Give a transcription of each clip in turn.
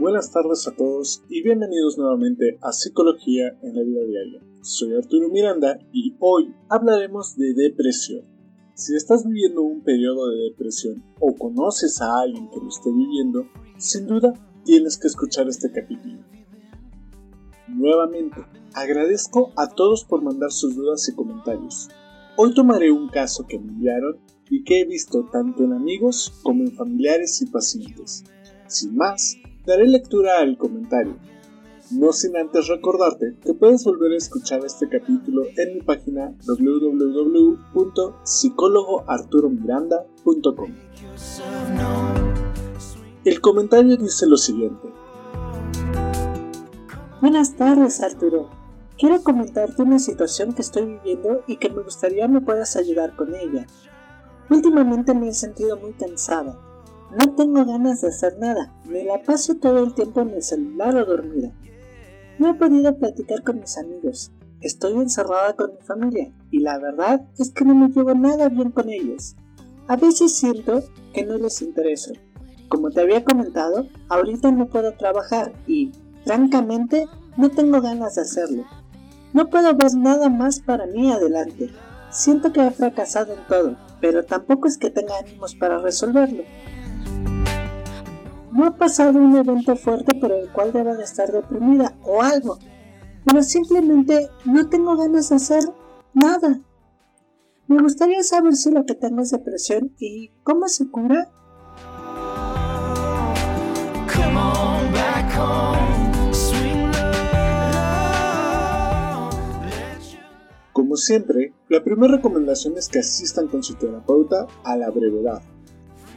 Buenas tardes a todos y bienvenidos nuevamente a Psicología en la Vida Diaria. Soy Arturo Miranda y hoy hablaremos de depresión. Si estás viviendo un periodo de depresión o conoces a alguien que lo esté viviendo, sin duda tienes que escuchar este capítulo. Nuevamente, agradezco a todos por mandar sus dudas y comentarios. Hoy tomaré un caso que me enviaron y que he visto tanto en amigos como en familiares y pacientes. Sin más, daré lectura al comentario. No sin antes recordarte que puedes volver a escuchar este capítulo en mi página www.psicólogoarturomiranda.com. El comentario dice lo siguiente. Buenas tardes Arturo. Quiero comentarte una situación que estoy viviendo y que me gustaría me puedas ayudar con ella. Últimamente me he sentido muy cansada. No tengo ganas de hacer nada. Me la paso todo el tiempo en el celular o dormida. No he podido platicar con mis amigos. Estoy encerrada con mi familia y la verdad es que no me llevo nada bien con ellos. A veces siento que no les intereso. Como te había comentado, ahorita no puedo trabajar y, francamente, no tengo ganas de hacerlo. No puedo ver nada más para mí adelante. Siento que he fracasado en todo, pero tampoco es que tenga ánimos para resolverlo. No ha pasado un evento fuerte por el cual deba de estar deprimida o algo, pero simplemente no tengo ganas de hacer nada. Me gustaría saber si lo que tengo es depresión y cómo se cura. Como siempre, la primera recomendación es que asistan con su terapeuta a la brevedad.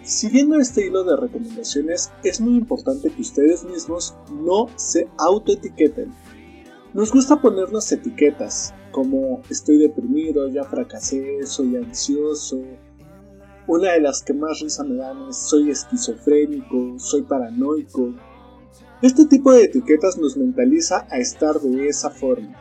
Siguiendo este hilo de recomendaciones, es muy importante que ustedes mismos no se autoetiqueten. Nos gusta ponernos etiquetas, como estoy deprimido, ya fracasé, soy ansioso. Una de las que más risa me dan es soy esquizofrénico, soy paranoico. Este tipo de etiquetas nos mentaliza a estar de esa forma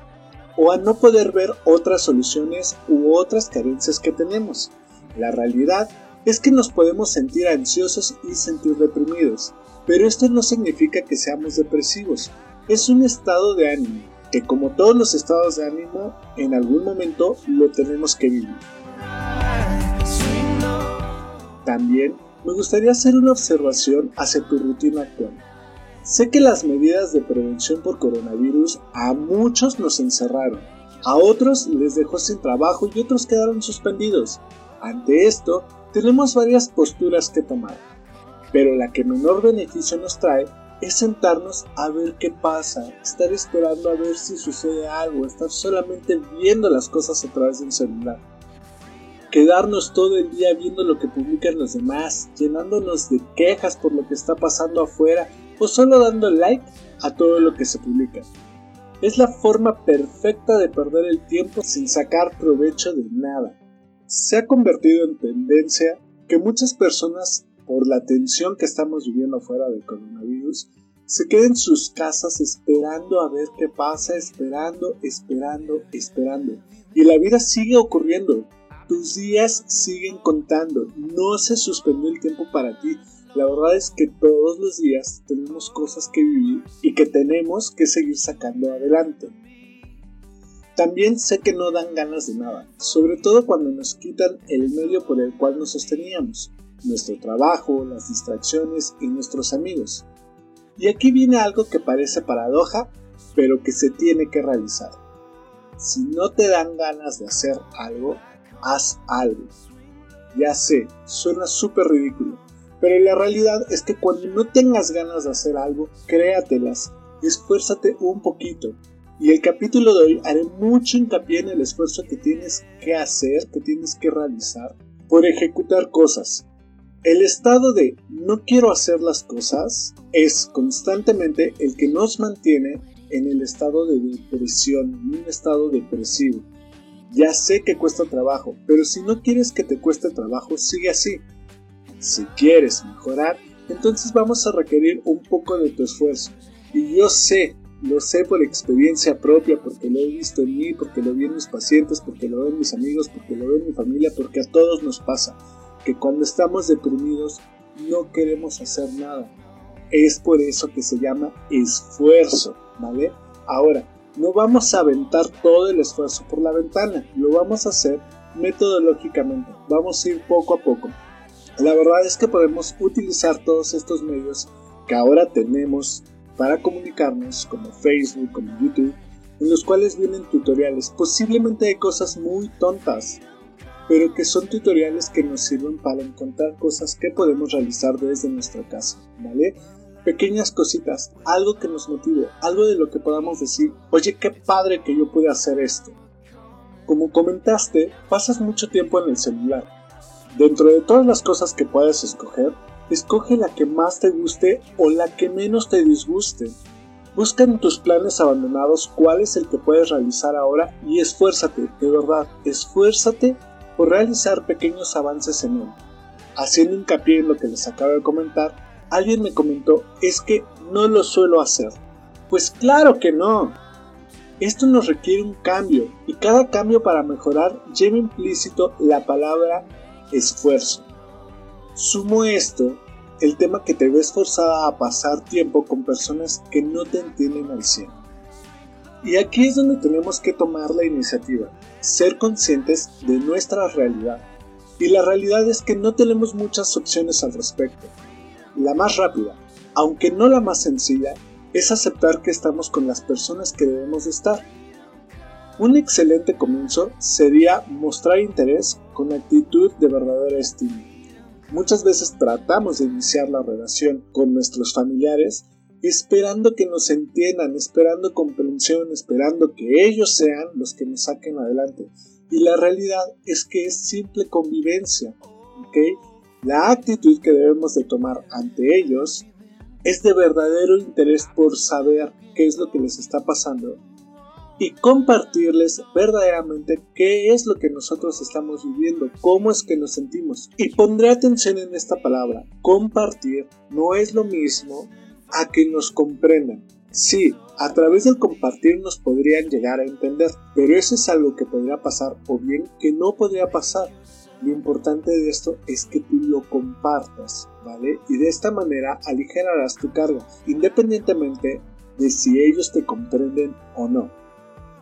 o a no poder ver otras soluciones u otras carencias que tenemos. La realidad es que nos podemos sentir ansiosos y sentir deprimidos, pero esto no significa que seamos depresivos, es un estado de ánimo, que como todos los estados de ánimo, en algún momento lo tenemos que vivir. También me gustaría hacer una observación hacia tu rutina actual. Sé que las medidas de prevención por coronavirus a muchos nos encerraron, a otros les dejó sin trabajo y otros quedaron suspendidos. Ante esto, tenemos varias posturas que tomar, pero la que menor beneficio nos trae es sentarnos a ver qué pasa, estar esperando a ver si sucede algo, estar solamente viendo las cosas a través del celular. Quedarnos todo el día viendo lo que publican los demás, llenándonos de quejas por lo que está pasando afuera o solo dando like a todo lo que se publica. Es la forma perfecta de perder el tiempo sin sacar provecho de nada. Se ha convertido en tendencia que muchas personas, por la tensión que estamos viviendo fuera del coronavirus, se queden en sus casas esperando a ver qué pasa, esperando, esperando, esperando. Y la vida sigue ocurriendo. Tus días siguen contando. No se suspendió el tiempo para ti. La verdad es que todos los días tenemos cosas que vivir y que tenemos que seguir sacando adelante. También sé que no dan ganas de nada, sobre todo cuando nos quitan el medio por el cual nos sosteníamos, nuestro trabajo, las distracciones y nuestros amigos. Y aquí viene algo que parece paradoja, pero que se tiene que realizar. Si no te dan ganas de hacer algo, haz algo. Ya sé, suena súper ridículo, pero la realidad es que cuando no tengas ganas de hacer algo, créatelas, esfuérzate un poquito. Y el capítulo de hoy haré mucho hincapié en el esfuerzo que tienes que hacer, que tienes que realizar por ejecutar cosas. El estado de no quiero hacer las cosas es constantemente el que nos mantiene en el estado de depresión, en un estado depresivo. Ya sé que cuesta trabajo, pero si no quieres que te cueste trabajo, sigue así. Si quieres mejorar, entonces vamos a requerir un poco de tu esfuerzo. Y yo sé, lo sé por experiencia propia, porque lo he visto en mí, porque lo vi en mis pacientes, porque lo ven mis amigos, porque lo ve en mi familia, porque a todos nos pasa que cuando estamos deprimidos no queremos hacer nada. Es por eso que se llama esfuerzo, ¿vale? Ahora, no vamos a aventar todo el esfuerzo por la ventana, lo vamos a hacer metodológicamente, vamos a ir poco a poco. La verdad es que podemos utilizar todos estos medios que ahora tenemos para comunicarnos, como Facebook, como YouTube, en los cuales vienen tutoriales, posiblemente de cosas muy tontas, pero que son tutoriales que nos sirven para encontrar cosas que podemos realizar desde nuestra casa, ¿vale? Pequeñas cositas, algo que nos motive, algo de lo que podamos decir, oye, qué padre que yo pude hacer esto. Como comentaste, pasas mucho tiempo en el celular. Dentro de todas las cosas que puedes escoger, escoge la que más te guste o la que menos te disguste. Busca en tus planes abandonados cuál es el que puedes realizar ahora y esfuérzate, de verdad, esfuérzate por realizar pequeños avances en él. Haciendo hincapié en lo que les acabo de comentar, alguien me comentó, es que no lo suelo hacer. Pues claro que no. Esto nos requiere un cambio y cada cambio para mejorar lleva implícito la palabra esfuerzo. Sumo esto el tema que te ves forzada a pasar tiempo con personas que no te entienden al 100. Y aquí es donde tenemos que tomar la iniciativa, ser conscientes de nuestra realidad. Y la realidad es que no tenemos muchas opciones al respecto. La más rápida, aunque no la más sencilla, es aceptar que estamos con las personas que debemos de estar. Un excelente comienzo sería mostrar interés con actitud de verdadera estima. Muchas veces tratamos de iniciar la relación con nuestros familiares esperando que nos entiendan, esperando comprensión, esperando que ellos sean los que nos saquen adelante. Y la realidad es que es simple convivencia, ¿ok? La actitud que debemos de tomar ante ellos es de verdadero interés por saber qué es lo que les está pasando y compartirles verdaderamente qué es lo que nosotros estamos viviendo, cómo es que nos sentimos. Y pondré atención en esta palabra, compartir no es lo mismo a que nos comprendan. Sí, a través del compartir nos podrían llegar a entender, pero eso es algo que podría pasar o bien que no podría pasar. Lo importante de esto es que tú lo compartas, ¿vale? Y de esta manera aligerarás tu carga, independientemente de si ellos te comprenden o no.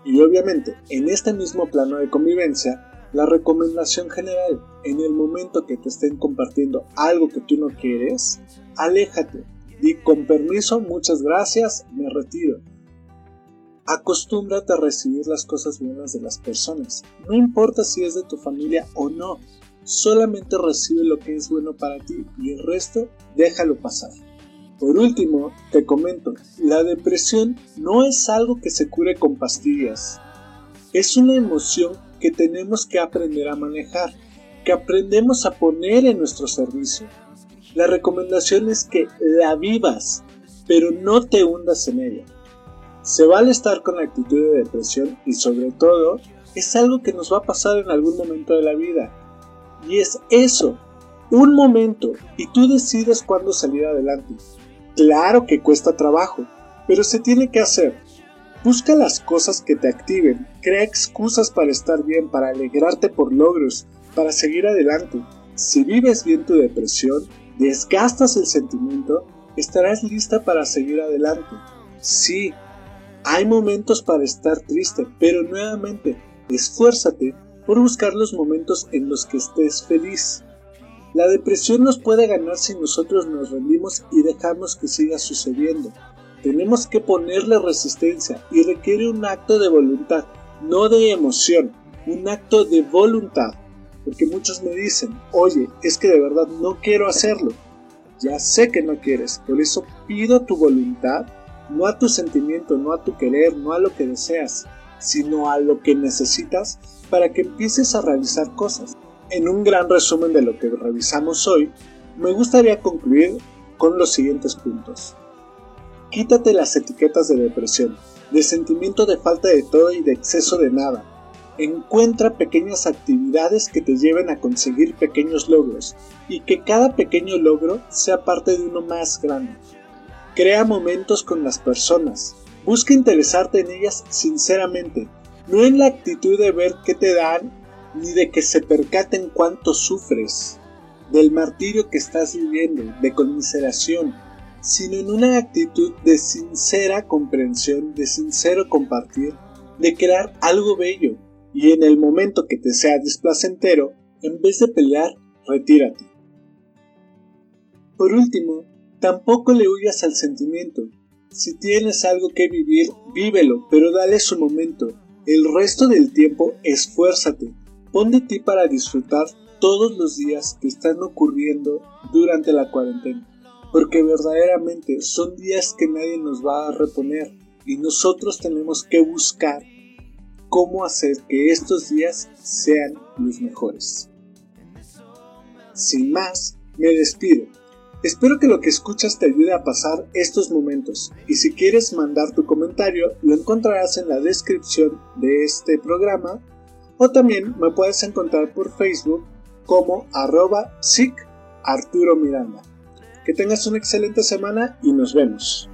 Y obviamente, en este mismo plano de convivencia, la recomendación general, en el momento que te estén compartiendo algo que tú no quieres, aléjate, y con permiso, muchas gracias, me retiro. Acostúmbrate a recibir las cosas buenas de las personas. No importa si es de tu familia o no, solamente recibe lo que es bueno para ti y el resto déjalo pasar. Por último, te comento, la depresión no es algo que se cure con pastillas. Es una emoción que tenemos que aprender a manejar, que aprendemos a poner en nuestro servicio. La recomendación es que la vivas, pero no te hundas en ella. Se vale estar con actitud de depresión y sobre todo es algo que nos va a pasar en algún momento de la vida. Y es eso, un momento, y tú decides cuándo salir adelante. Claro que cuesta trabajo, pero se tiene que hacer. Busca las cosas que te activen, crea excusas para estar bien, para alegrarte por logros, para seguir adelante. Si vives bien tu depresión, desgastas el sentimiento, estarás lista para seguir adelante. Sí, hay momentos para estar triste, pero nuevamente, esfuérzate por buscar los momentos en los que estés feliz. La depresión nos puede ganar si nosotros nos rendimos y dejamos que siga sucediendo. Tenemos que ponerle resistencia y requiere un acto de voluntad, no de emoción, un acto de voluntad. Porque muchos me dicen, oye, es que de verdad no quiero hacerlo. Ya sé que no quieres, por eso pido tu voluntad, no a tu sentimiento, no a tu querer, no a lo que deseas, sino a lo que necesitas para que empieces a realizar cosas. En un gran resumen de lo que revisamos hoy, me gustaría concluir con los siguientes puntos. Quítate las etiquetas de depresión, de sentimiento de falta de todo y de exceso de nada, Encuentra pequeñas actividades que te lleven a conseguir pequeños logros y que cada pequeño logro sea parte de uno más grande. Crea momentos con las personas. Busca interesarte en ellas sinceramente, no en la actitud de ver qué te dan ni de que se percaten cuánto sufres, del martirio que estás viviendo, de conmiseración. sino en una actitud de sincera comprensión, de sincero compartir, de crear algo bello, y en el momento que te sea displacentero, en vez de pelear, retírate. Por último, tampoco le huyas al sentimiento. Si tienes algo que vivir, vívelo, pero dale su momento. El resto del tiempo esfuérzate, pon de ti para disfrutar todos los días que están ocurriendo durante la cuarentena, porque verdaderamente son días que nadie nos va a reponer y nosotros tenemos que buscar cómo hacer que estos días sean los mejores. Sin más, me despido. Espero que lo que escuchas te ayude a pasar estos momentos y si quieres mandar tu comentario lo encontrarás en la descripción de este programa o también me puedes encontrar por Facebook como arroba Arturo Miranda. Que tengas una excelente semana y nos vemos.